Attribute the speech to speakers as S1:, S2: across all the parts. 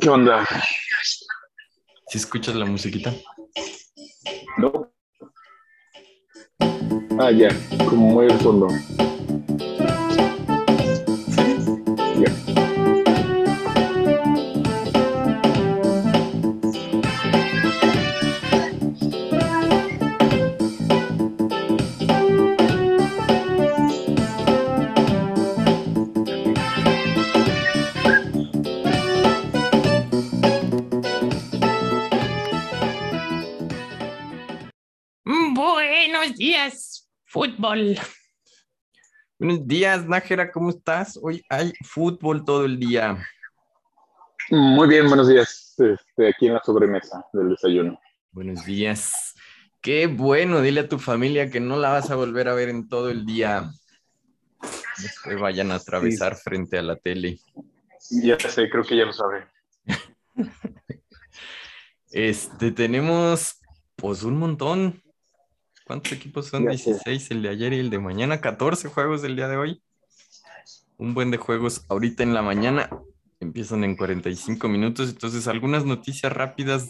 S1: ¿Qué onda?
S2: ¿Si escuchas la musiquita?
S1: No. Ah, ya, como muy al fondo.
S2: Fútbol. Buenos días, Nájera, ¿cómo estás? Hoy hay fútbol todo el día.
S1: Muy bien, buenos días. Este, aquí en la sobremesa del desayuno.
S2: Buenos días. Qué bueno, dile a tu familia que no la vas a volver a ver en todo el día. No se vayan a atravesar frente a la tele.
S1: Ya sé, creo que ya lo sabe.
S2: Este, tenemos pues un montón. ¿Cuántos equipos son?
S1: Sé.
S2: 16 el de ayer y el de mañana. 14 juegos del día de hoy. Un buen de juegos ahorita en la mañana. Empiezan en 45 minutos. Entonces, algunas noticias rápidas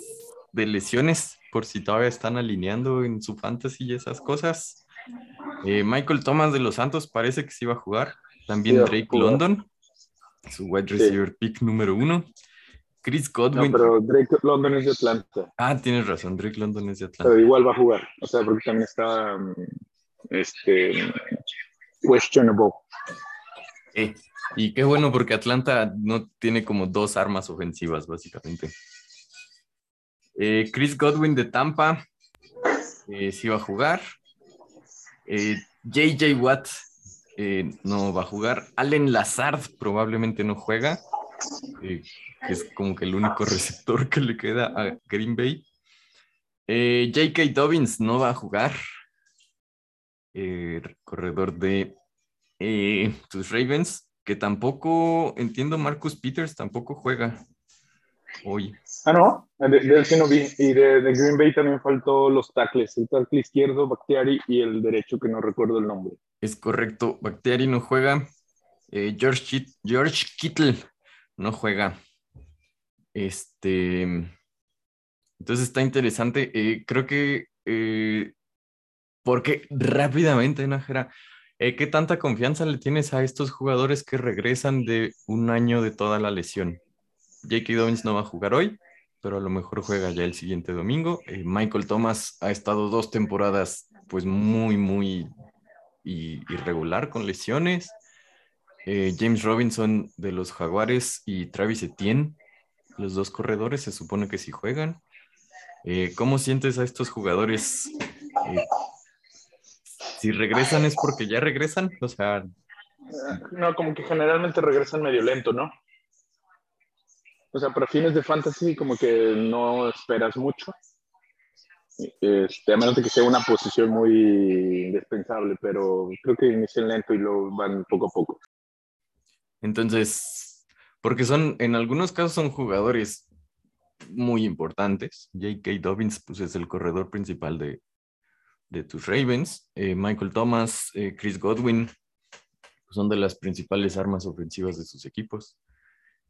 S2: de lesiones, por si todavía están alineando en su fantasy y esas cosas. Eh, Michael Thomas de los Santos parece que sí va a jugar. También
S1: Sí
S2: Drake. London, su wide
S1: Sí.
S2: receiver pick número uno. Chris
S1: No,
S2: Godwin.
S1: pero Drake London es de Atlanta.
S2: Ah, tienes razón, Drake London es de Atlanta.
S1: Pero igual va a jugar. O sea, porque también está mm, este questionable.
S2: Eh, y qué bueno porque Atlanta no tiene como dos armas ofensivas, básicamente. Eh, Chris Godwin de Tampa eh, sí va a jugar. JJ Watt no va a jugar. Allen Lazard probablemente no juega, eh, que es como que el único receptor que le queda a Green Bay. Eh, J.K. Dobbins no va a jugar. Eh, corredor de tus Ravens, que tampoco, entiendo, Marcus Peters tampoco juega hoy.
S1: Ah, no, de, de él sí no vi. Y de, de Green Bay también faltó los tackles, el tackle izquierdo, Bakhtiari, y el derecho, que no recuerdo el nombre.
S2: Es correcto, Bactiari no juega. Eh, George, George Kittle no juega. Este. Entonces está interesante. Eh, creo que. eh, porque rápidamente, Nájera, eh, ¿qué tanta confianza le tienes a estos jugadores que regresan de un año de toda la lesión? J.K. Dobbins no va a jugar hoy, pero a lo mejor juega ya el siguiente domingo. Eh, Michael Thomas ha estado dos temporadas, pues muy, muy irregular con lesiones. Eh, James Robinson de los Jaguares y Travis Etienne, los dos corredores, se supone que sí juegan. Eh, ¿Cómo sientes a estos jugadores? Eh, si regresan es porque ya regresan, o sea,
S1: No, como que generalmente regresan medio lento, ¿no? O sea, para fines de fantasy como que no esperas mucho. Este, a menos de que sea una posición muy indispensable, pero creo que inician lento y luego van poco a poco.
S2: Entonces, porque son, en algunos casos son jugadores muy importantes. J.K. Dobbins, pues es el corredor principal de, de tus Ravens. Eh, Michael Thomas, eh, Chris Godwin, pues, son de las principales armas ofensivas de sus equipos.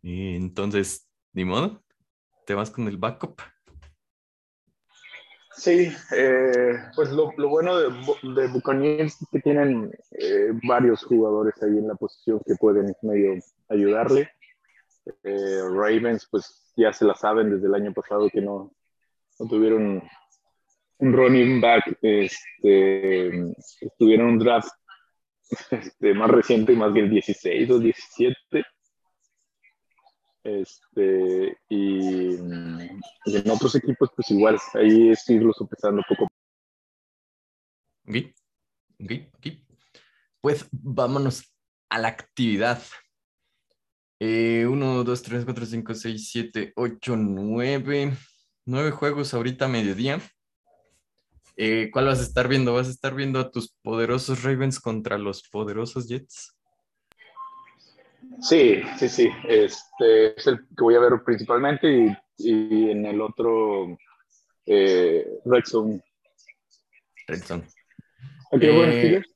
S2: Y entonces, ni modo, te vas con el backup.
S1: Sí, eh, pues lo, bueno de, de Buccaneers es que tienen eh, varios jugadores ahí en la posición que pueden medio ayudarle. Eh, Ravens, pues ya se la saben desde el año pasado que no, tuvieron un running back, este, tuvieron un draft este, más reciente, más bien 16 o 17. Este, y, y en otros equipos, pues igual, ahí es irlo sopesando poco.
S2: Ok, ok, ok. Pues vámonos a la actividad. Eh, 1, 2, 3, 4, 5, 6, 7, 8, 9. Nueve juegos ahorita a mediodía. Eh, ¿Cuál vas a estar viendo? ¿Vas a estar viendo a tus poderosos Ravens contra los poderosos Jets?
S1: Sí, sí, sí. Este es el que voy a ver principalmente y, y en el otro eh, Red Zone.
S2: Red Zone.
S1: Ok,
S2: Eh,
S1: bueno, Steelers.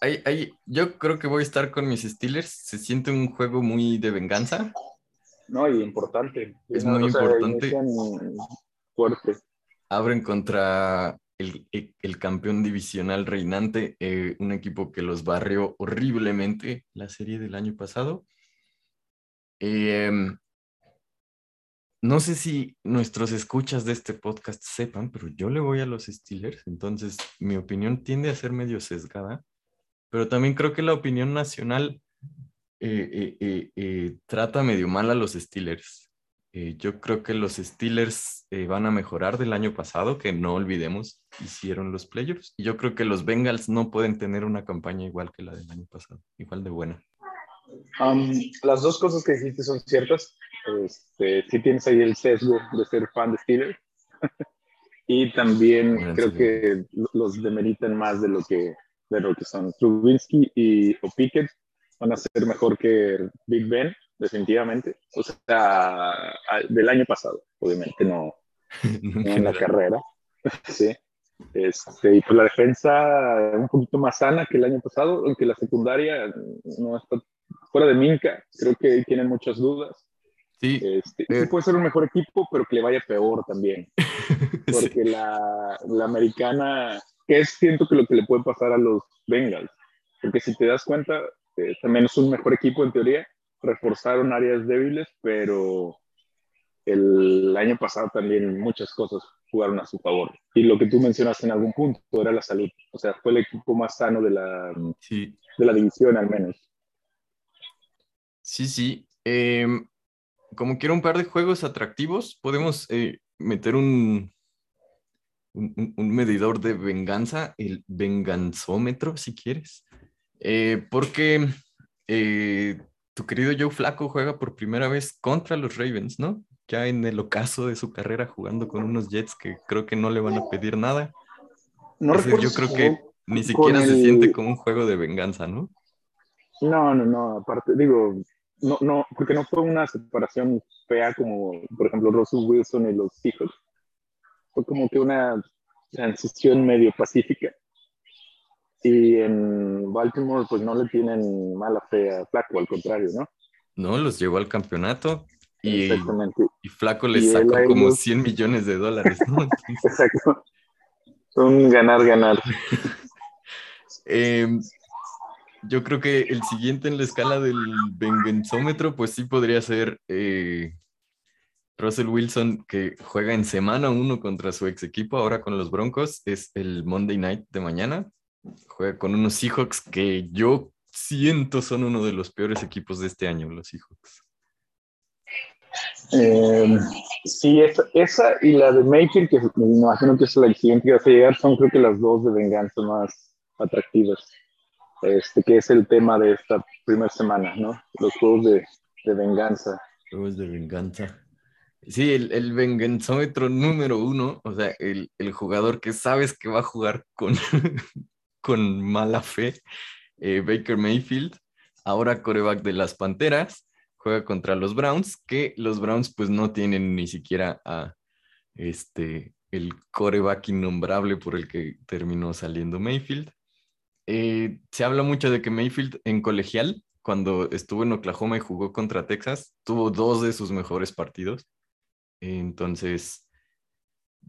S2: Ahí- ahí- yo creo que voy a estar con mis Steelers. Se siente un juego muy de venganza.
S1: No, y importante.
S2: Es
S1: No,
S2: muy
S1: o sea,
S2: importante.
S1: fuerte.
S2: Abren contra el, el- el campeón divisional reinante, eh, un equipo que los barrió horriblemente la serie del año pasado. Em, no sé si nuestros escuchas de este podcast sepan, pero yo le voy a los Steelers, entonces mi opinión tiende a ser medio sesgada, pero también creo que la opinión nacional eh, eh, trata medio mal a los Steelers. Eh, yo creo que los Steelers eh, van a mejorar del año pasado, que no olvidemos, hicieron los playoffs. Y yo creo que los Bengals no pueden tener una campaña igual que la del año pasado, igual de buena.
S1: Um, las dos cosas que dijiste son ciertas. Este, sí tienes ahí el sesgo de ser fan de Steelers. y también
S2: Bueno,
S1: creo
S2: sí.
S1: que los demeritan más de lo que, de lo que son. Trubinsky y o Pickett van a ser mejor que Big Ben, definitivamente. O sea, del año pasado, obviamente, no,
S2: En
S1: no en la carrera. sí. Este, y pues la defensa un poquito más sana que el año pasado, aunque la secundaria no está fuera de Minca, creo que tienen muchas dudas.
S2: Sí,
S1: Este,
S2: Eh.
S1: sí puede ser un mejor equipo, pero que le vaya peor también,
S2: sí.
S1: porque la, la americana, que es siento que lo que le puede pasar a los Bengals, porque si te das cuenta, eh, también es un mejor equipo en teoría, reforzaron áreas débiles, pero el año pasado también muchas cosas jugaron a su favor. Y lo que tú mencionaste en algún punto era la salud. O sea, fue el equipo más sano de la,
S2: Sí,
S1: de la división al menos.
S2: sí, sí. Em, como quiero un par de juegos atractivos, podemos eh, meter un, un, un- un medidor de venganza, el venganzómetro, si quieres. Eh, porque eh, tu querido Joe Flaco juega por primera vez contra los Ravens, ¿no? Ya en el ocaso de su carrera jugando con unos Jets que creo que no le van a pedir nada.
S1: No
S2: yo creo que ni siquiera se siente como un juego de venganza, ¿no?
S1: No, no, no, aparte, digo, no, no, porque no fue una separación fea como, por ejemplo, Russell Wilson y los Seahawks. Fue como que una transición medio pacífica. Y en Baltimore, pues no le tienen mala fe a Flaco, al contrario, ¿no?
S2: No, los llevó al campeonato y, Flaco les
S1: Y
S2: sacó como
S1: ellos-
S2: 100 millones de dólares, ¿no? Entonces,
S1: Exacto. Un ganar-ganar.
S2: Em, yo creo que el siguiente en la escala del venganzómetro, pues sí podría ser eh, Russell Wilson, que juega en semana uno contra su ex equipo, ahora con los Broncos, es el Monday Night de mañana. Juega con unos Seahawks que yo siento son uno de los peores equipos de este año, los Seahawks.
S1: Eh, sí, esa, esa y la de Mayfield, que me imagino que es la siguiente que vas a llegar, son creo que las dos de venganza más atractivas. Este, que es el tema de esta primera semana, ¿no? Los juegos de, de venganza.
S2: Juegos de venganza. Sí, el, el venganzómetro número uno, o sea, el, el jugador que sabes que va a jugar con, con mala fe, eh, Baker Mayfield, ahora coreback de las Panteras, juega contra los Browns, que los Browns pues no tienen ni siquiera a este, el coreback innombrable por el que terminó saliendo Mayfield. Eh, se habla mucho de que Mayfield en colegial, cuando estuvo en Oklahoma y jugó contra Texas, tuvo dos de sus mejores partidos. Entonces,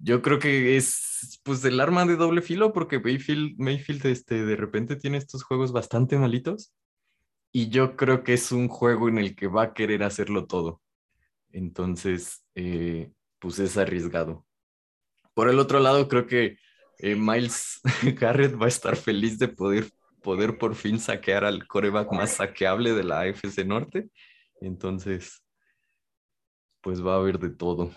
S2: yo creo que es pues el arma de doble filo porque Mayfield, Mayfield este, de repente tiene estos juegos bastante malitos y yo creo que es un juego en el que va a querer hacerlo todo. Entonces, eh, pues es arriesgado. Por el otro lado, creo que eh, Miles Garrett va a estar feliz de poder, poder por fin saquear al coreback más saqueable de la AFC Norte. Entonces, pues va a haber de todo.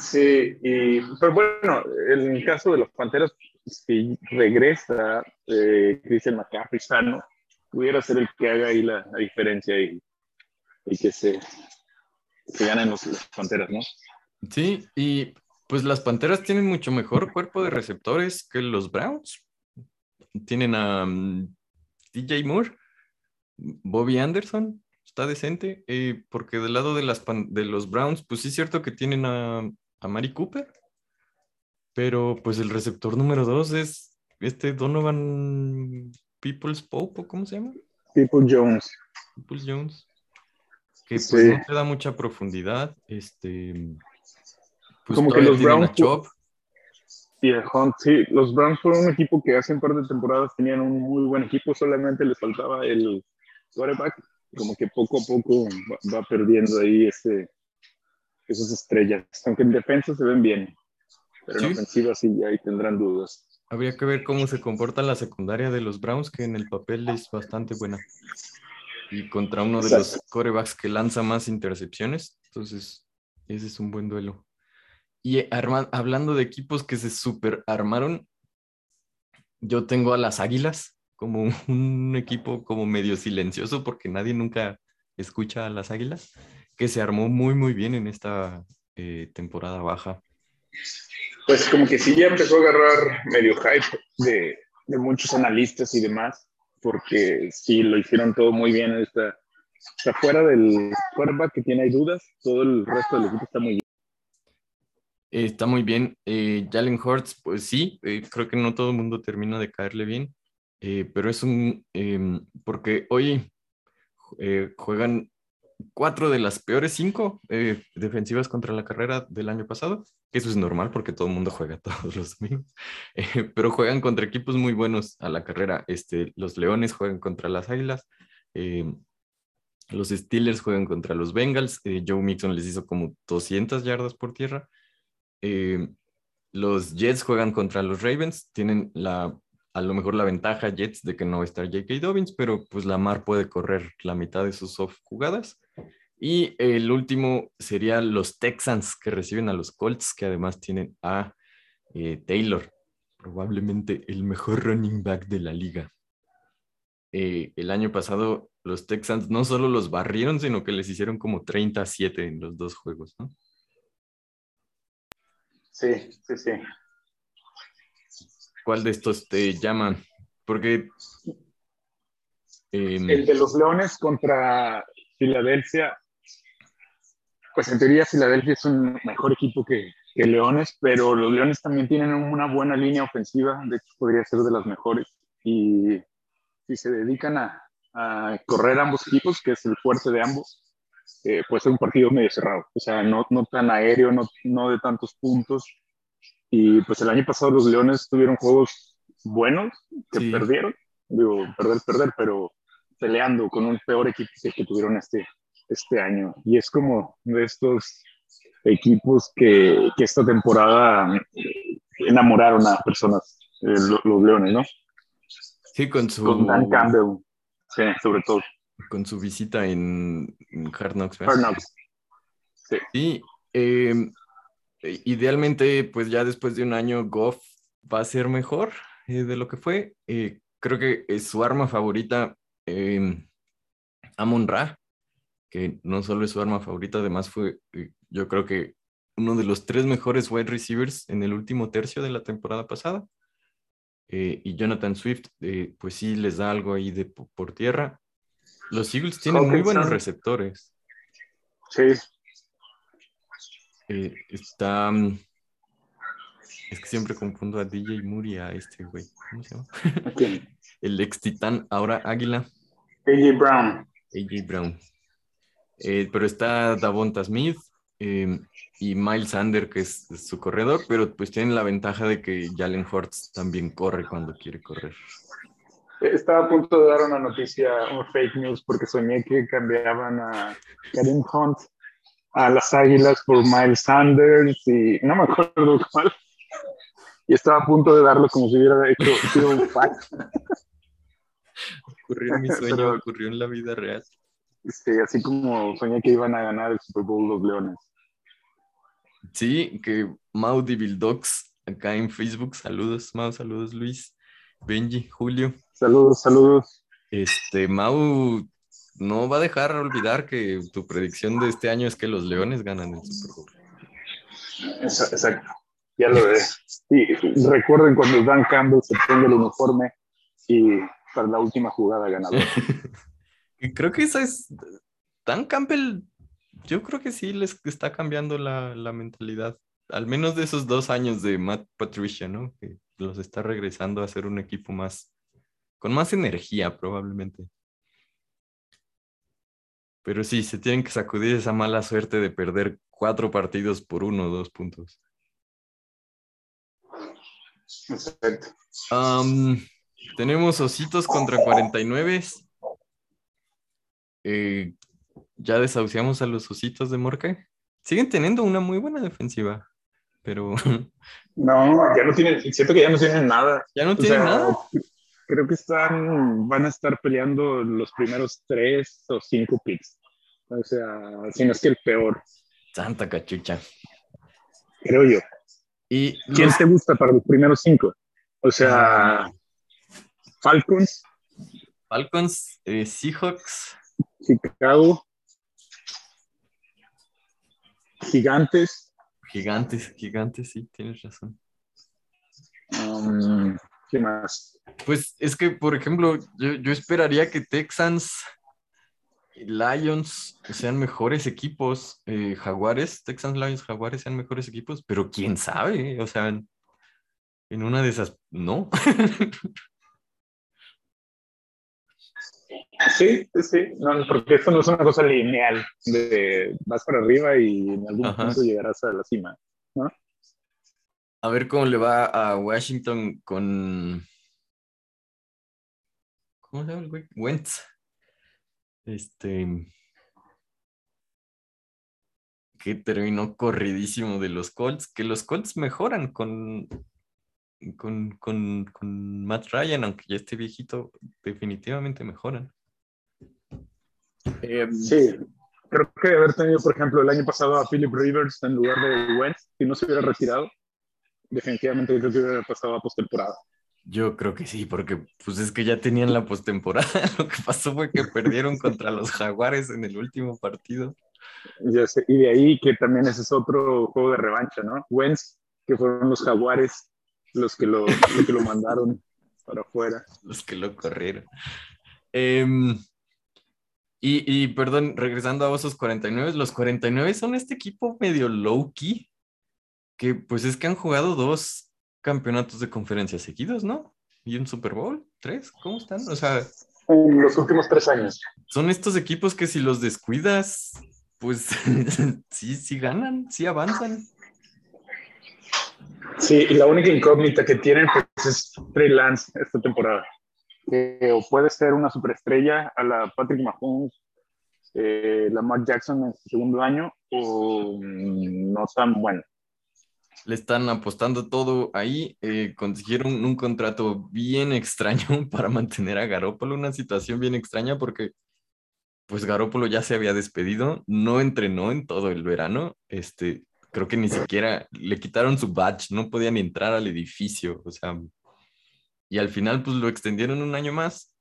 S1: Sí, y, pero bueno, en el caso de los Panteras, si regresa eh, Christian McCaffrey sano, pudiera ser el que haga ahí la, diferencia y, que se, se ganen los, Panteras, ¿no?
S2: Sí, y pues las Panteras tienen mucho mejor cuerpo de receptores que los Browns. Tienen a um, DJ Moore, Bobby Anderson, está decente, eh, porque del lado de, las pan- de los Browns, pues sí es cierto que tienen a, a Mari Cooper, pero pues el receptor número dos es este Donovan Peoples Pope, ¿o ¿cómo se llama?
S1: Tipo Jones.
S2: Peoples Jones. que pues
S1: Sí.
S2: no te da mucha profundidad. Este, pues
S1: Como que los Browns. Y el Hunt, sí, los Browns fueron un equipo que hace un par de temporadas tenían un muy buen equipo, solamente les faltaba el quarterback, como que poco a poco va, va perdiendo ahí ese, esas estrellas, aunque en defensa se ven bien, pero en
S2: Sí.
S1: ofensiva sí, ahí tendrán dudas.
S2: Habría que ver cómo se comporta la secundaria de los Browns, que en el papel es bastante buena. Y contra uno de los
S1: Exacto.
S2: corebacks que lanza más intercepciones. Entonces, ese es un buen duelo. Y eh, arma- hablando de equipos que se super armaron, yo tengo a las Águilas como un equipo como medio silencioso porque nadie nunca escucha a las Águilas, que se armó muy, muy bien en esta eh, temporada baja.
S1: Pues como que sí ya empezó a agarrar medio hype de, de muchos analistas y demás, porque sí lo hicieron todo muy bien. Está, está fuera del quarterback que tiene dudas, todo el resto del equipo está muy bien.
S2: Eh, está muy bien. Eh, Jalen Hurts, pues sí, eh, creo que no todo el mundo termina de caerle bien, eh, pero es un, em, porque hoy juegan cuatro de las peores cinco eh, defensivas contra la carrera del año pasado, eso es normal porque todo el mundo juega todos los domingos, eh, pero juegan contra equipos muy buenos a la carrera. Este, los Leones juegan contra las Águilas, eh, los Steelers juegan contra los Bengals, Joe Mixon les hizo como 200 yardas por tierra. Los Jets juegan contra los Ravens, tienen la, a lo mejor la ventaja Jets de que no va a estar J.K. Dobbins, pero pues Lamar puede correr la mitad de sus soft jugadas. Y el último sería los Texans que reciben a los Colts, que además tienen a eh, Taylor, probablemente el mejor running back de la liga. Eh, el año pasado los Texans no solo los barrieron, sino que les hicieron como 37 en los dos juegos.
S1: Sí, sí, sí.
S2: ¿Cuál de estos te llaman? Porque em,
S1: El de los Leones contra Filadelfia, pues en teoría Filadelfia es un mejor equipo que, Leones, pero los Leones también tienen una buena línea ofensiva, de hecho podría ser de las mejores, y si se dedican a, a correr ambos equipos, que es el fuerte de ambos, eh, puede ser un partido medio cerrado, o sea, no, no tan aéreo, no, no de tantos puntos, y pues el año pasado los Leones tuvieron juegos buenos que
S2: Sí.
S1: perdieron, digo, perder, perder, pero peleando con un peor equipo que tuvieron este, este año. Y es como de estos equipos que, que esta temporada enamoraron a personas, eh, lo- los Leones, ¿no?
S2: sí, con su,
S1: Con Dan Campbell, sí, sobre todo.
S2: con su visita en, en Hard Knocks. ¿verdad?
S1: Hard Knocks. Sí.
S2: Sí, eh, idealmente, pues ya después de un año, Goff va a ser mejor eh, de lo que fue. Eh, creo que es su arma favorita, em, Amon Ra, que no solo es su arma favorita, además fue, eh, yo creo que uno de los tres mejores wide receivers en el último tercio de la temporada pasada. Eh, y Jonathan Swift, eh, pues sí les da algo ahí de po- por tierra. Los Eagles tienen muy buenos receptores.
S1: Sí,
S2: Eh, está. mm, Es que siempre confundo a DJ y a este güey. ¿Cómo se llama?
S1: aquí.
S2: El ex titán, ahora Águila,
S1: AJ Brown.
S2: AJ Brown. Eh, pero está Davonta Smith eh, y Miles Sander, que es, es su corredor, pero pues tienen la ventaja de que Jalen Hurts también corre cuando quiere correr.
S1: Estaba a punto de dar una noticia, un fake news, porque soñé que cambiaban a Karim Hunt a las Águilas por Miles Sanders y no me acuerdo cuál. Y estaba a punto de darlo como si hubiera hecho sido un fact.
S2: Ocurrió en mi sueño,
S1: Pero-
S2: ocurrió en la vida real.
S1: Sí, así como soñé que iban a ganar el Super Bowl los Leones.
S2: Sí, que Mau Dogs acá en Facebook. Saludos, Mau, saludos Luis, Benji, Julio.
S1: Saludos, saludos.
S2: Este, Mau no va a dejar olvidar que tu predicción de este año es que los Leones ganan el Super Bowl.
S1: Exacto, ya lo ves. Y recuerden cuando Dan Campbell se ponga el uniforme y para la última jugada ganadora.
S2: Creo que esa es. Dan Campbell, yo creo que sí les está cambiando la, la mentalidad. Al menos de esos dos años de Matt Patricia, ¿no? Que los está regresando a ser un equipo más. con más energía, probablemente. Pero sí, se tienen que sacudir esa mala suerte de perder cuatro partidos por uno o dos puntos.
S1: Exacto.
S2: Tenemos Ositos contra 49. Eh, ya desahuciamos a los Ositos de Morque. Siguen teniendo una muy buena defensiva, pero
S1: No, ya no tienen, siento que ya no tienen nada.
S2: ya no
S1: O
S2: tienen
S1: sea,
S2: nada.
S1: Creo que están, van a estar peleando los primeros tres o cinco picks. O sea, si no es que el peor,
S2: Santa cachucha.
S1: creo yo.
S2: Y
S1: ¿Quién
S2: los-
S1: te gusta para los primeros cinco? O sea, Falcons,
S2: Falcons, eh, Seahawks,
S1: Chicago, Gigantes,
S2: gigantes, gigantes, sí, tienes razón.
S1: um, ¿qué más?
S2: Pues es que, por ejemplo, yo, yo esperaría que Texans y Lions sean mejores equipos, eh, Jaguares, Texans, Lions, Jaguares sean mejores equipos, pero quién sabe, o sea, en, en una de esas, no.
S1: Sí, sí, sí, no, porque esto no es una cosa lineal de vas para arriba y en algún
S2: Ajá.
S1: punto llegarás a la cima.
S2: A ver cómo le va a Washington con. ¿Cómo se llama el güey? Wentz. Este. Que terminó corridísimo de los Colts. Que los Colts mejoran con. Con, con, con Matt Ryan, aunque ya esté viejito, definitivamente mejoran.
S1: Eh, sí, creo que haber tenido, por ejemplo, el año pasado a Philip Rivers en lugar de Wentz, si no se hubiera retirado, definitivamente creo que hubiera pasado a postemporada.
S2: Yo creo que sí, porque pues es que ya tenían la postemporada. Lo que pasó fue que perdieron contra los Jaguares en el último partido.
S1: Ya sé, y de ahí que también ese es otro juego de revancha, ¿no? Wentz, que fueron los jaguares los que lo, los que lo mandaron para afuera.
S2: los que lo corrieron. Em, y, y, perdón, regresando a Osos 49, los 49 son este equipo medio low-key, que pues es que han jugado dos campeonatos de conferencia seguidos, ¿no? Y un Super Bowl, tres, ¿cómo están? O sea,
S1: En los últimos tres años.
S2: son estos equipos que si los descuidas, pues sí, sí ganan, sí avanzan.
S1: Sí, y la única incógnita que tienen pues, es Trey Lance esta temporada. Eh, o puede ser una superestrella a la Patrick Mahomes, eh, Lamar Jackson en su segundo año, o mm, no tan bueno.
S2: Le están apostando todo ahí. eh, consiguieron un contrato bien extraño para mantener a Garópolo. Una situación bien extraña porque, pues, Garópolo ya se había despedido, no entrenó en todo el verano. Este, creo que ni siquiera le quitaron su badge, no podía ni entrar al edificio. O sea, y al final, pues, lo extendieron un año más.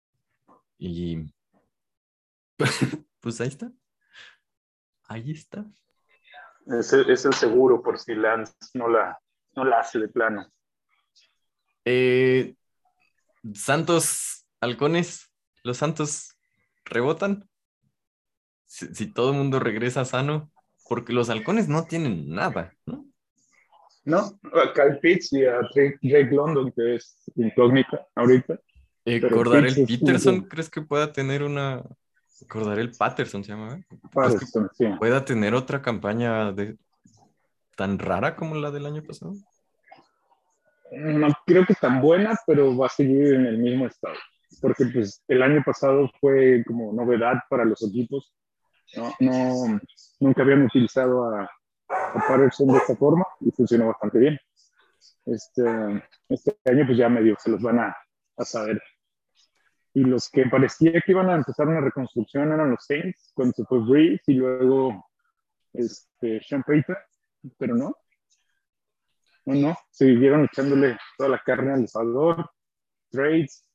S2: Y, pues, ahí está. Ahí está.
S1: Es, el- es el seguro por si Lance no la, no la hace de plano.
S2: Eh, Santos Halcones, los Santos rebotan. Si, si todo el mundo regresa sano, porque los Halcones no tienen nada, ¿no?
S1: ¿No? A Kyle Pitts y a Drake, London, que es incógnita ahorita.
S2: Eh, Cordarel Peterson, ¿crees que pueda tener una. Cordarel Patterson se llama, ¿eh?
S1: Patterson, sí.
S2: ¿Pueda tener otra campaña de... tan rara como la del año pasado?
S1: No creo que tan buena, pero va a seguir en el mismo estado. Porque pues el año pasado fue como novedad para los equipos. No, no nunca habían utilizado a, a Patterson de esta forma y funcionó bastante bien. Este, este año pues ya medio se los van a, a saber. Y los que parecía que iban a empezar una reconstrucción eran los Saints, cuando se fue Breeze y luego este, Sean Payton, pero no, no, no, siguieron echándole toda la carne al asador, trades,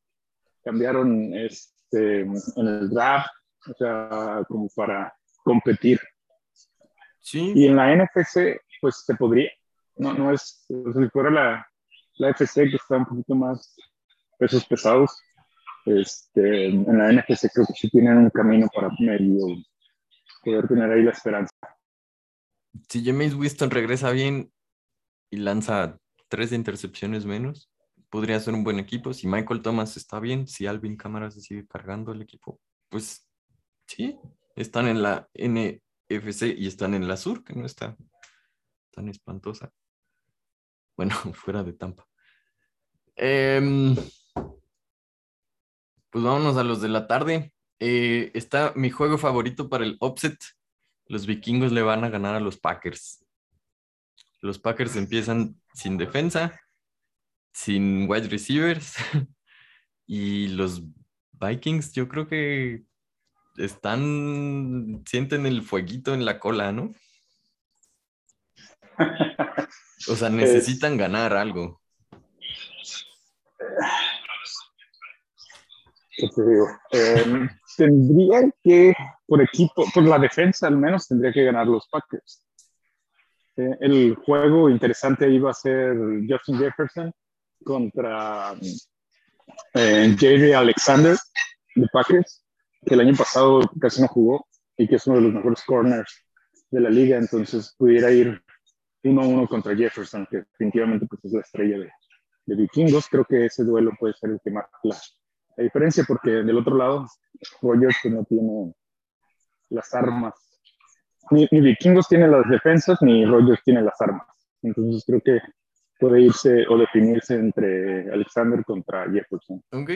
S1: cambiaron este, en el draft, o sea, como para competir.
S2: Sí,
S1: Y en la NFC, pues se podría, no, no es, o sea, si fuera la, la FC que está un poquito más pesos pesados, este, en la NFC creo que sí tienen un camino para medio poder tener ahí la esperanza.
S2: si James Winston regresa bien y lanza tres intercepciones menos, podría ser un buen equipo. Si Michael Thomas está bien, si Alvin Cámara se sigue cargando el equipo, pues sí, Están en la NFC y están en la Sur, que no está tan espantosa. Bueno, fuera de Tampa. Em, pues vámonos a los de la tarde. Eh, está mi juego favorito para el offset. Los vikingos le van a ganar a los Packers. Los Packers empiezan sin defensa, sin wide receivers. y los Vikings, yo creo que están, sienten el fueguito en la cola, ¿no? O sea, necesitan ganar algo.
S1: ¿Qué? Em, tendría que, por equipo, por la defensa al menos, tendría que ganar los Packers. Eh, el juego interesante iba a ser Justin Jefferson contra eh, Jerry Alexander de Packers, que el año pasado casi no jugó y que es uno de los mejores corners de la liga, entonces pudiera ir uno a uno contra Jefferson, que definitivamente pues, es la estrella de, de vikingos. Creo que ese duelo puede ser el que marca la, la diferencia, porque del otro lado, Rogers no tiene las armas. Ni, ni, vikingos tiene las defensas, ni Rogers tiene las armas. Entonces creo que puede irse o definirse entre Alexander contra Jefferson.
S2: Ok.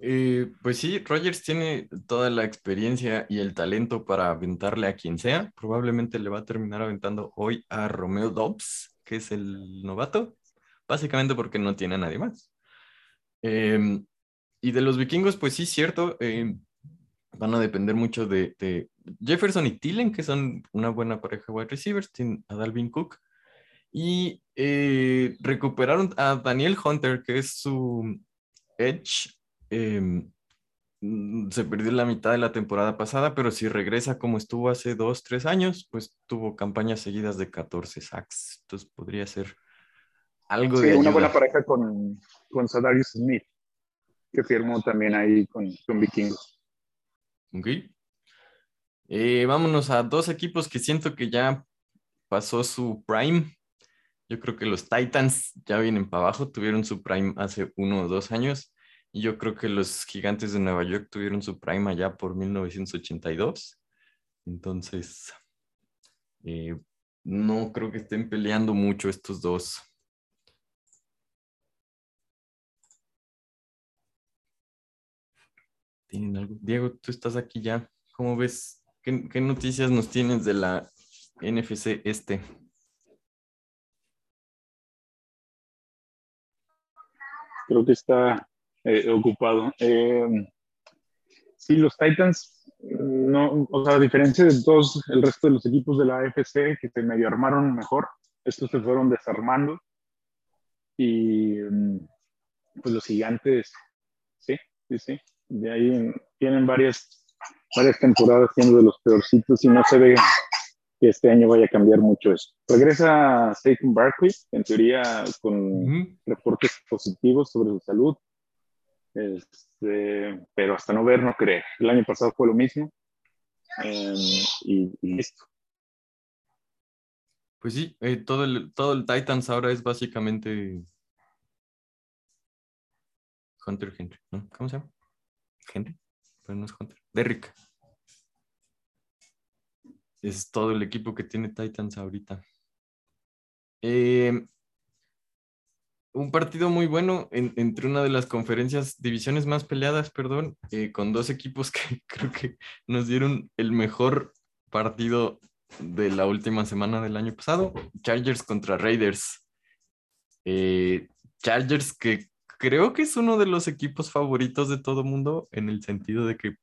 S2: Eh, pues sí, Rogers tiene toda la experiencia y el talento para aventarle a quien sea. Probablemente le va a terminar aventando hoy a Romeo Dobbs, que es el novato, básicamente porque no tiene a nadie más. Eh, y de los vikingos, pues sí, cierto, eh, van a depender mucho de, de, Jefferson y Tillen, que son una buena pareja wide receivers, tienen a Dalvin Cook. Y eh, recuperaron a Daniel Hunter, que es su edge. Em, mm, se perdió la mitad de la temporada pasada, pero si regresa como estuvo hace dos, tres años, pues tuvo campañas seguidas de 14 sacks. Entonces podría ser algo de.
S1: Una buena pareja con, con Sadarius Smith, que firmó también ahí con, con Vikingos.
S2: Ok. Eh, vámonos a dos equipos que siento que ya pasó su prime. Yo creo que los Titans ya vienen para abajo, tuvieron su prime hace uno o dos años. Y yo creo que los gigantes de Nueva York tuvieron su prime allá por 1982. Entonces, eh, no creo que estén peleando mucho estos dos. ¿Tienen algo? Diego, tú estás aquí ya. ¿Cómo ves? ¿Qué, noticias nos tienes de la NFC este?
S1: Creo que está eh, ocupado. Eh, sí, los Titans, no, o sea, a diferencia de todos el resto de los equipos de la AFC que se medio armaron mejor, estos se fueron desarmando. Y pues los gigantes, sí, sí, sí. De ahí tienen varias, varias temporadas siendo de los peorcitos y no se ve que este año vaya a cambiar mucho eso. Regresa Saquon Barkley, en teoría con uh -huh. reportes positivos sobre su salud, este, pero hasta no ver, no creer. El año pasado fue lo mismo eh, y, y, listo.
S2: Pues sí, eh, todo, el, todo el Titans ahora es básicamente Hunter Henry, ¿no? ¿Cómo se llama? Henry, pero no es Hunter. Derrick. Es todo el equipo que tiene Titans ahorita. Eh, un partido muy bueno en, entre una de las conferencias, divisiones más peleadas, perdón, eh, con dos equipos que creo que nos dieron el mejor partido de la última semana del año pasado, Chargers contra Raiders. Eh, Chargers que creo que es uno de los equipos favoritos de todo mundo en el sentido de que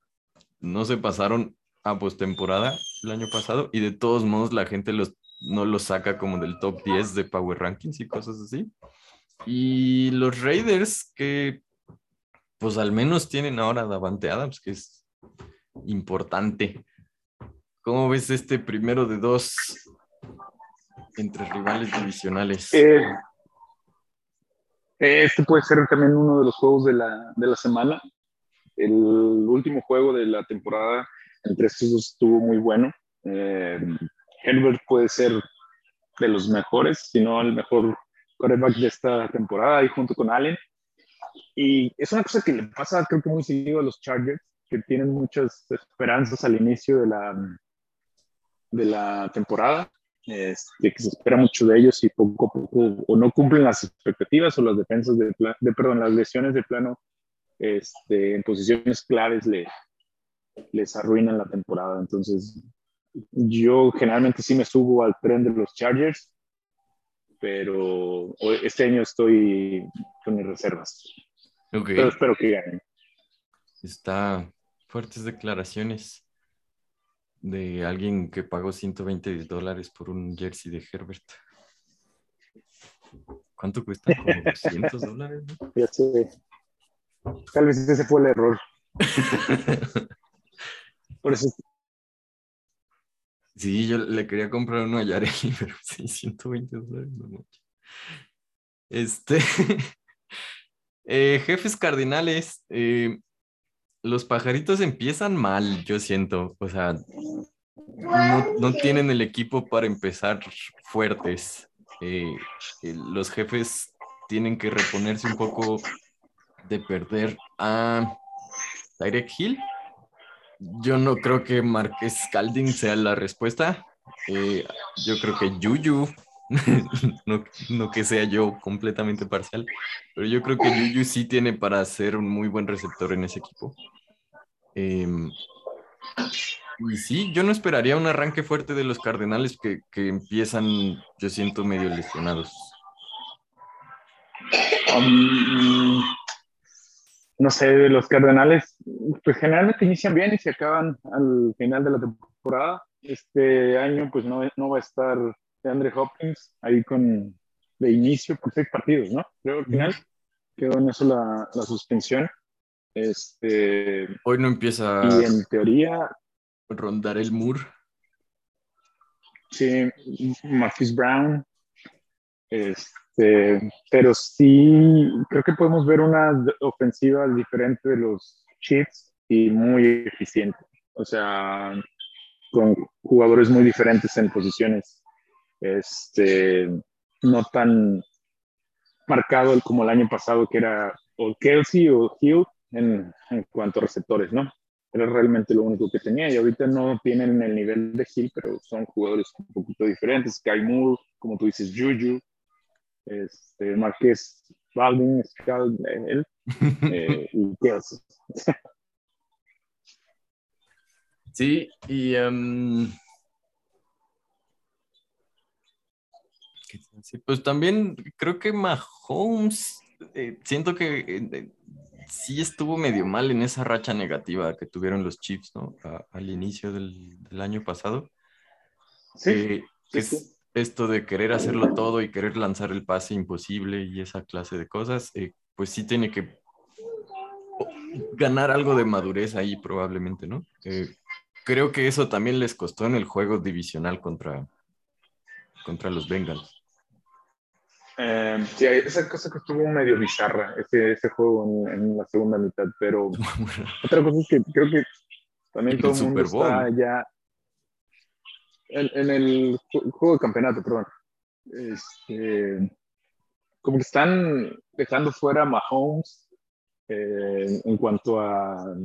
S2: no se pasaron a postemporada el año pasado y de todos modos la gente los, no los saca como del top 10 de Power Rankings y cosas así. Y los Raiders que pues al menos tienen ahora Davante Adams, que es importante. ¿Cómo ves este primero de dos entre rivales divisionales?
S1: Eh, este puede ser también uno de los juegos de la, de la semana. El último juego de la temporada entre estos dos estuvo muy bueno. Eh, Herbert puede ser de los mejores, si no el mejor quarterback de esta temporada, ahí junto con Allen. Y es una cosa que le pasa, creo que muy seguido a los Chargers, que tienen muchas esperanzas al inicio de la, de la temporada, este, que se espera mucho de ellos y poco a poco o no cumplen las expectativas o las defensas de, de perdón, las lesiones de plano este, en posiciones claves le, les arruinan la temporada. Entonces, yo generalmente sí me subo al tren de los Chargers, pero este año estoy con mis reservas. Pero espero que ganen.
S2: Está fuertes declaraciones de alguien que pagó 120 dólares por un jersey de Herbert. ¿Cuánto cuesta? Como 200 dólares.
S1: Ya sé. Tal vez ese fue el error. Por eso.
S2: Sí, yo le quería comprar uno a Yareli, pero sí, 120 dólares, no mucho. Este. Eh, jefes cardinales, eh, los pajaritos empiezan mal, yo siento. O sea, no, tienen el equipo para empezar fuertes. Eh, los jefes tienen que reponerse un poco de perder a Direct Hill. Yo no creo que Marqués Scalding sea la respuesta. Eh, yo creo que Yuyu, no, que sea yo completamente parcial, pero yo creo que Yuyu sí tiene para ser un muy buen receptor en ese equipo. Em, y sí, yo no esperaría un arranque fuerte de los Cardenales que, que empiezan, yo siento, medio lesionados.
S1: Um, no sé, los Cardenales, pues generalmente inician bien y se acaban al final de la temporada. Este año, pues no, no va a estar Andre Hopkins ahí con de inicio por seis partidos, ¿no? Creo al final quedó en eso la, la suspensión. Este,
S2: Hoy no empieza.
S1: Y en teoría.
S2: Rondar el mur.
S1: Sí, Marquis Brown. Este, este, pero sí, creo que podemos ver una ofensiva diferente de los Chiefs y muy eficiente. O sea, con jugadores muy diferentes en posiciones. Este, no tan marcado como el año pasado, que era o Kelsey o Hill en, en cuanto a receptores, ¿no? Era realmente lo único que tenía y ahorita no tienen el nivel de Hill, pero son jugadores un poquito diferentes. Sky Moore, como tú dices, Juju, este, Marqués Baldwin, Scal, él, eh, y Kelsey.
S2: Sí, y um, pues también creo que Mahomes, eh, siento que eh, sí estuvo medio mal en esa racha negativa que tuvieron los Chiefs, ¿no? al inicio del, año pasado.
S1: Sí,
S2: sí esto de querer hacerlo todo y querer lanzar el pase imposible y esa clase de cosas, eh, pues sí tiene que ganar algo de madurez ahí probablemente, ¿no? Eh, creo que eso también les costó en el juego divisional contra, contra los Bengals.
S1: Eh, sí, esa cosa que estuvo medio bizarra, ese, ese juego en, la segunda mitad, pero otra cosa es que creo que también todo el mundo está ya en, el juego de campeonato, perdón, este, como que están dejando fuera a Mahomes eh, en cuanto a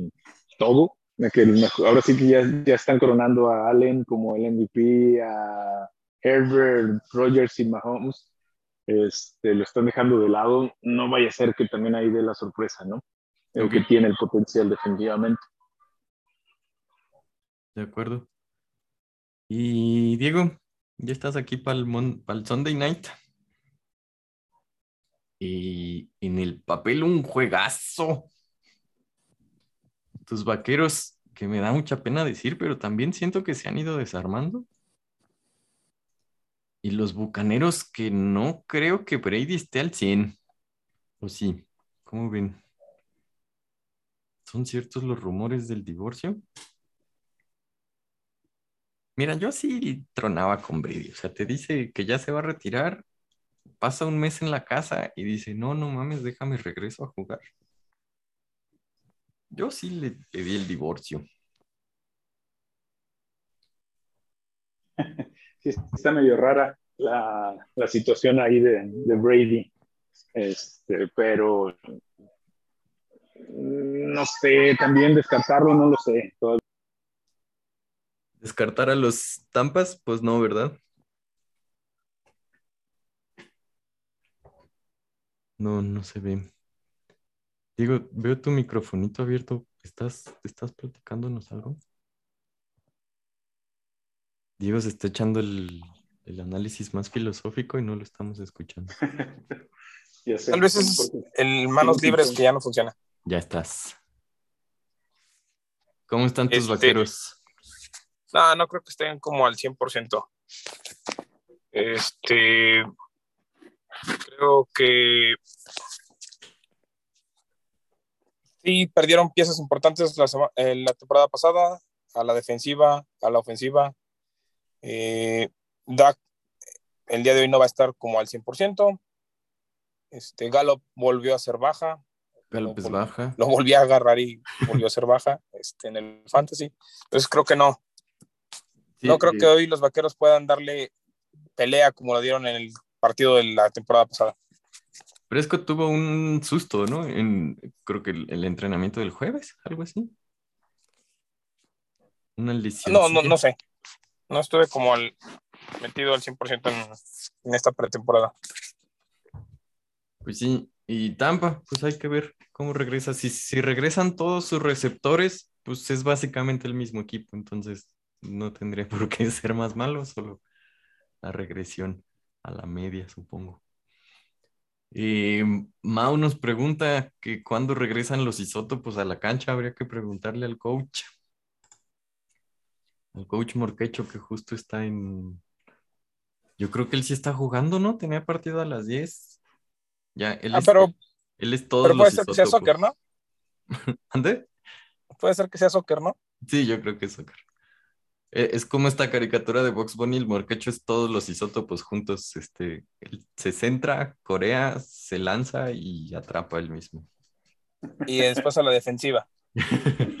S1: todo. Que ahora sí que ya, ya, están coronando a Allen como el MVP, a Herbert, Rogers y Mahomes. Este, lo están dejando de lado. No vaya a ser que también hay de la sorpresa, ¿no? El que tiene el potencial definitivamente.
S2: De acuerdo. Y Diego, ya estás aquí para el, Sunday Night. Y en el papel un juegazo. Tus vaqueros, que me da mucha pena decir, pero también siento que se han ido desarmando. Y los bucaneros que no creo que Brady esté al 100. ¿O sí? ¿Cómo ven? ¿Son ciertos los rumores del divorcio? Mira, yo sí tronaba con Brady. O sea, te dice que ya se va a retirar, pasa un mes en la casa y dice, no, no mames, déjame regreso a jugar. Yo sí le pedí el divorcio.
S1: Sí, está medio rara la, situación ahí de, Brady. Este, pero Mm, no sé, también descartarlo, no lo sé.
S2: ¿Descartar a los Tampas? Pues no, ¿verdad? No, no se ve. Digo, veo tu microfonito abierto. ¿Estás, ¿Estás platicándonos algo? Diego se está echando el, análisis más filosófico y no lo estamos escuchando.
S3: Tal vez es el manos libres que ya no funciona.
S2: Ya estás. ¿Cómo están tus este, vaqueros?
S3: No, no creo que estén como al 100%. Este. Creo que. Sí, perdieron piezas importantes la, eh, la temporada pasada, a la defensiva, a la ofensiva. Eh, Dak el día de hoy no va a estar como al 100%. Este, Gallup volvió a ser baja.
S2: Gallup es baja.
S3: Lo volví a agarrar y volvió a ser baja este, en el fantasy. Entonces creo que no. no creo que hoy los vaqueros puedan darle pelea como lo dieron en el partido de la temporada pasada.
S2: Prescott tuvo un susto, ¿no? En, creo que el, entrenamiento del jueves, algo así. Una lesión.
S3: No, no, no sé no estuve como al, metido al 100% en, en esta pretemporada.
S2: Pues sí, y Tampa, pues hay que ver cómo regresa. Si, si regresan todos sus receptores, pues es básicamente el mismo equipo, entonces no tendría por qué ser más malo, solo la regresión a la media, supongo. Y Mau nos pregunta que cuándo regresan los isótopos a la cancha, habría que preguntarle al coach. El coach Morquecho que justo está en... Yo creo que él sí está jugando, ¿no? Tenía partido a las 10. Ya, él,
S3: ah,
S2: es,
S3: pero,
S2: él es todo.
S3: Pero puede ser que sea soccer, ¿no?
S2: ¿Ande?
S3: Puede ser que sea soccer, ¿no?
S2: Sí, yo creo que es soccer. E, es como esta caricatura de Box Bunny, el morquecho es todos los isótopos juntos. Este, se centra, corea, se lanza y atrapa él mismo.
S3: Y después a la defensiva.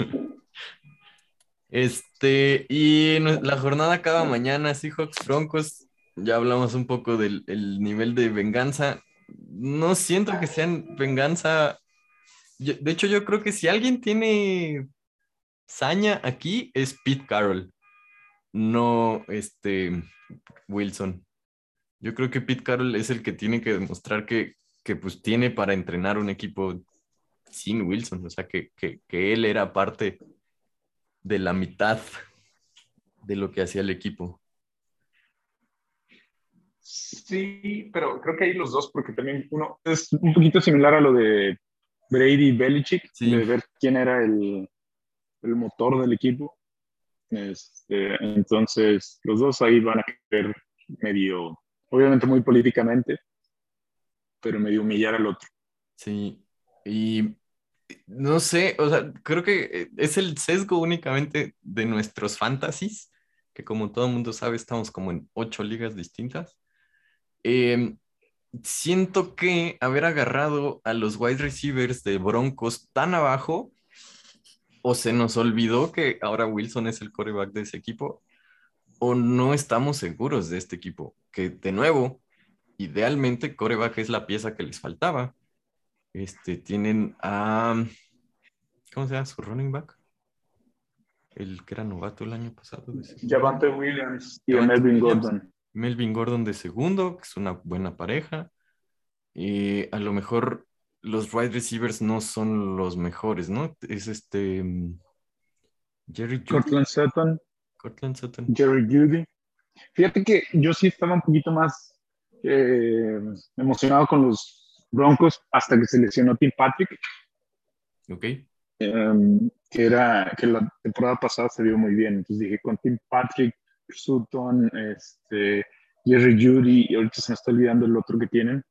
S2: Este, y la jornada acaba mañana, Seahawks Broncos. Ya hablamos un poco del nivel de venganza. No siento que sean venganza. de hecho, yo creo que si alguien tiene saña aquí es Pete Carroll, no este Wilson. Yo creo que Pete Carroll es el que tiene que demostrar que, que pues tiene para entrenar un equipo sin Wilson, o sea, que, que, que él era parte de la mitad de lo que hacía el equipo.
S1: Sí, pero creo que hay los dos, porque también uno es un poquito similar a lo de Brady y Belichick, de ver quién era el, el motor del equipo. Este, entonces, los dos ahí van a querer medio, obviamente muy políticamente, pero medio humillar al otro.
S2: Sí, y no sé, o sea, creo que eh, es el sesgo únicamente de nuestros fantasies, que como todo mundo sabe, estamos como en ocho ligas distintas. Em, siento que haber agarrado a los wide receivers de Broncos tan abajo, o se nos olvidó que ahora Wilson es el coreback de ese equipo, o no estamos seguros de este equipo, que de nuevo, idealmente coreback es la pieza que les faltaba este, tienen a. ¿Cómo se llama su running back? El que era novato el año pasado.
S1: Javante Williams y Melvin Gordon.
S2: Melvin Gordon de segundo, que es una buena pareja. Y a lo mejor los wide receivers no son los mejores, ¿no? Es este. Mm,
S1: Jerry Judy. Cortland Sutton.
S2: Cortland Sutton.
S1: Jerry Judy. Fíjate que yo sí estaba un poquito más eh, emocionado con los Broncos hasta que se lesionó Tim Patrick.
S2: Ok.
S1: Em, que era que la temporada pasada se vio muy bien. Entonces dije, con Tim Patrick, Sutton, este, Jerry Judy, y ahorita se me está olvidando el otro que tienen.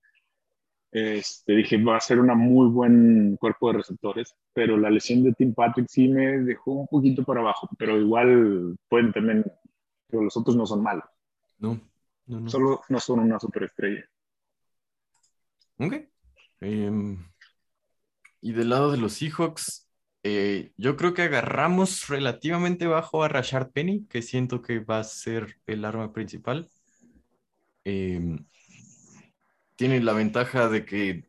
S1: Este, dije, va a ser un muy buen cuerpo de receptores, pero la lesión de Tim Patrick sí me dejó un poquito para abajo, pero igual pueden también, pero los otros no son malos.
S2: No, no, no.
S1: Solo no son una superestrella.
S2: Ok. Em, y del lado de los Seahawks, eh, yo creo que agarramos relativamente bajo a Rashard Penny, que siento que va a ser el arma principal. Em, tiene la ventaja de que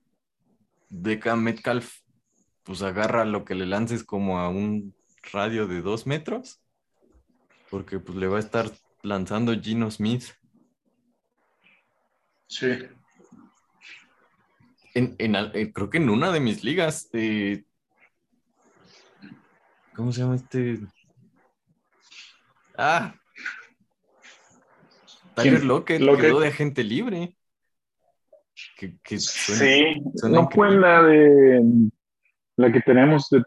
S2: Deca Metcalf pues agarra lo que le lances como a un radio de dos metros, porque pues le va a estar lanzando Gino Smith.
S1: Sí.
S2: En, en eh, creo que en una de mis ligas, eh, ¿cómo se llama este? Ah, Tyler. Lockett
S1: Lockett.
S2: quedó de agente libre. Que, que suena-
S1: Sí,
S2: suena
S1: no fue en la de la que tenemos de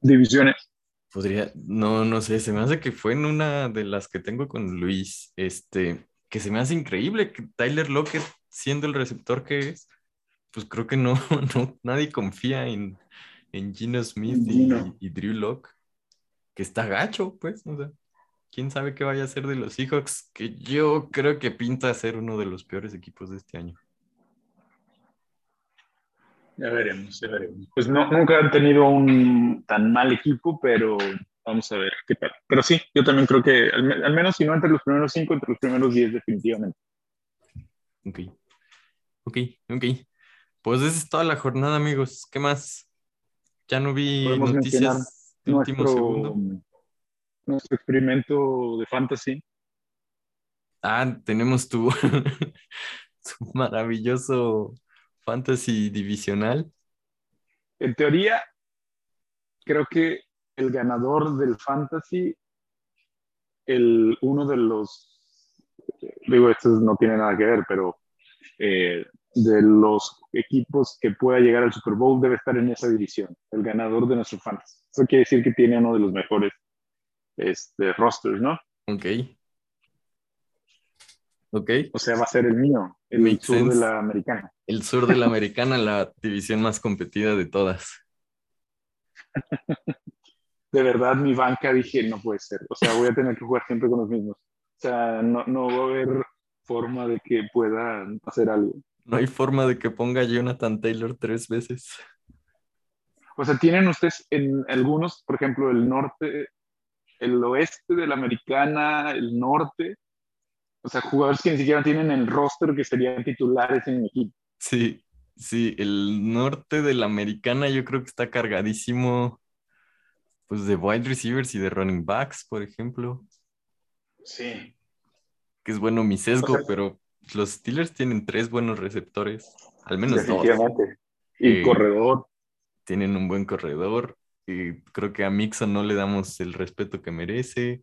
S1: divisiones.
S2: Podría, no, no sé, se me hace que fue en una de las que tengo con Luis, este, que se me hace increíble que Tyler Lockett, siendo el receptor que es, pues creo que no, no nadie confía en, en Gino Smith y,
S1: Gino.
S2: y Drew Lock, que está gacho, pues, o sea, quién sabe qué vaya a ser de los Seahawks, que yo creo que pinta ser uno de los peores equipos de este año.
S1: Ya veremos, ya veremos. Pues no, nunca han tenido un tan mal equipo, pero vamos a ver qué tal. Pero sí, yo también creo que al, al menos si no entre los primeros cinco, entre los primeros diez definitivamente.
S2: Ok, ok, ok. Pues esa es toda la jornada, amigos. ¿Qué más? Ya no vi noticias de último
S1: Nuestro,
S2: segundo.
S1: nuestro experimento de fantasy.
S2: Ah, tenemos tu, tu maravilloso fantasy divisional.
S1: En teoría, creo que el ganador del fantasy, el, uno de los, digo, esto no tiene nada que ver, pero eh, de los equipos que pueda llegar al Super Bowl debe estar en esa división, el ganador de nuestro fantasy. Eso quiere decir que tiene uno de los mejores este, rosters, ¿no?
S2: Ok. Ok.
S1: O sea, va a ser el mío, el
S2: Makes
S1: sur
S2: sense.
S1: de la americana.
S2: El sur de la americana, la división más competida de todas.
S1: de verdad mi banca dije, no puede ser. O sea, voy a tener que jugar siempre con los mismos. O sea, no, no va a haber forma de que pueda hacer algo.
S2: No hay forma de que ponga Jonathan Taylor tres veces.
S1: O sea, tienen ustedes en algunos, por ejemplo, el norte, el oeste de la americana, el norte. O sea, jugadores que ni siquiera tienen el roster que serían titulares en equipo.
S2: Sí, sí, el norte de la americana yo creo que está cargadísimo, pues de wide receivers y de running backs, por ejemplo,
S1: Sí.
S2: que es bueno mi sesgo,
S1: O sea-
S2: pero los Steelers tienen tres buenos receptores, al menos dos.
S1: Y
S2: Eh,
S1: corredor.
S2: Tienen un buen corredor y creo que a Mixon no le damos el respeto que merece.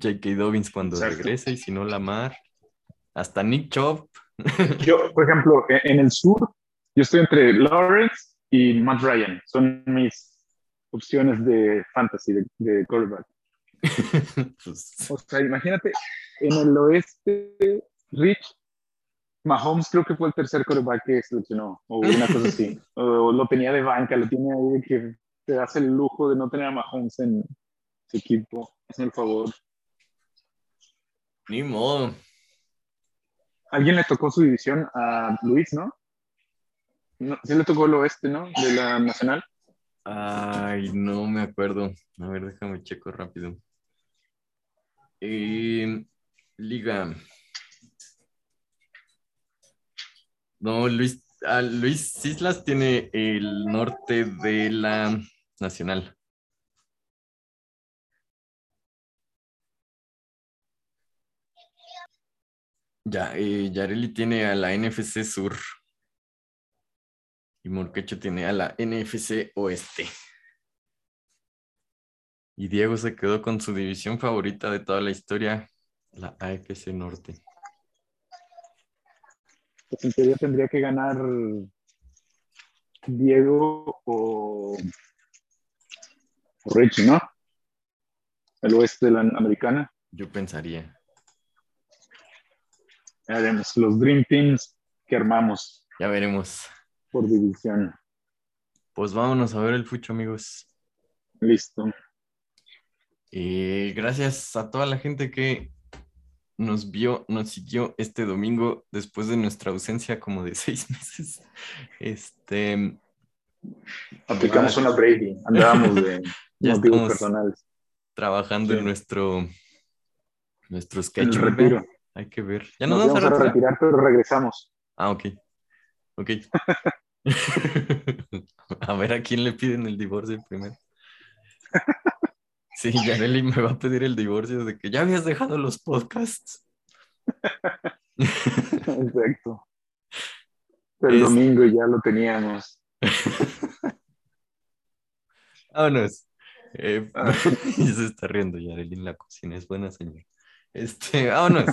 S2: J.K. Dobbins cuando
S1: Exacto.
S2: regrese y si no Lamar. Hasta Nick Chubb.
S1: Yo, por ejemplo, e- en el sur, yo estoy entre Lawrence y Matt Ryan. Son mis opciones de fantasy, de, de quarterback.
S2: Pues,
S1: O sea, imagínate, en el oeste, Rich, Mahomes creo que fue el tercer quarterback que seleccionó, o una cosa así. o lo tenía de banca, lo tiene ahí que te hace el lujo de no tener a Mahomes en su equipo. Hazme el favor.
S2: ni modo.
S1: Alguien le tocó su división a Luis, ¿no? no sí le tocó el oeste, ¿no? De la nacional.
S2: Ay, no me acuerdo. A ver, déjame checo rápido. Eh, Liga. No, Luis, ah, Luis Islas tiene el norte de la Nacional. Ya, eh, Yareli tiene a la NFC Sur. Y Morquecho tiene a la NFC Oeste. Y Diego se quedó con su división favorita de toda la historia, la AFC Norte.
S1: Pues en teoría tendría que ganar Diego o, o Richie, ¿no? El oeste de la americana.
S2: Yo pensaría.
S1: Ya veremos los Dream Teams que armamos
S2: Ya veremos.
S1: por división.
S2: Pues vámonos a ver el fucho, amigos.
S1: Listo.
S2: Eh, gracias a toda la gente que nos vio, nos siguió este domingo después de nuestra ausencia como de seis meses. Este,
S1: Aplicamos una Brady. Andábamos de
S2: Ya
S1: motivos personales.
S2: trabajando en
S1: Sí.
S2: nuestro nuestro
S1: El
S2: sketch.
S1: retiro.
S2: Hay que ver. Ya nos,
S1: Nos
S2: vamos a
S1: vamos a
S2: retirar.
S1: retirar, pero regresamos.
S2: Ah, ok. Ok. a ver a quién le piden el divorcio primero. Sí, Yareli me va a pedir el divorcio de que ya habías dejado los podcasts.
S1: Exacto. El domingo ya lo teníamos.
S2: Vámonos. Eh, ah. se está riendo Yareli en la cocina, es buena señora. Este, vámonos.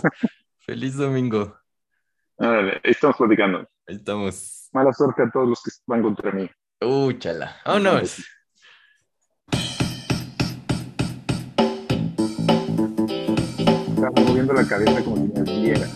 S2: Feliz domingo.
S1: Árale, estamos platicando.
S2: Estamos.
S1: Mala suerte a todos los que van contra mí.
S2: Uh, chala. Vámonos.
S1: Moviendo la cabeza como si me viera.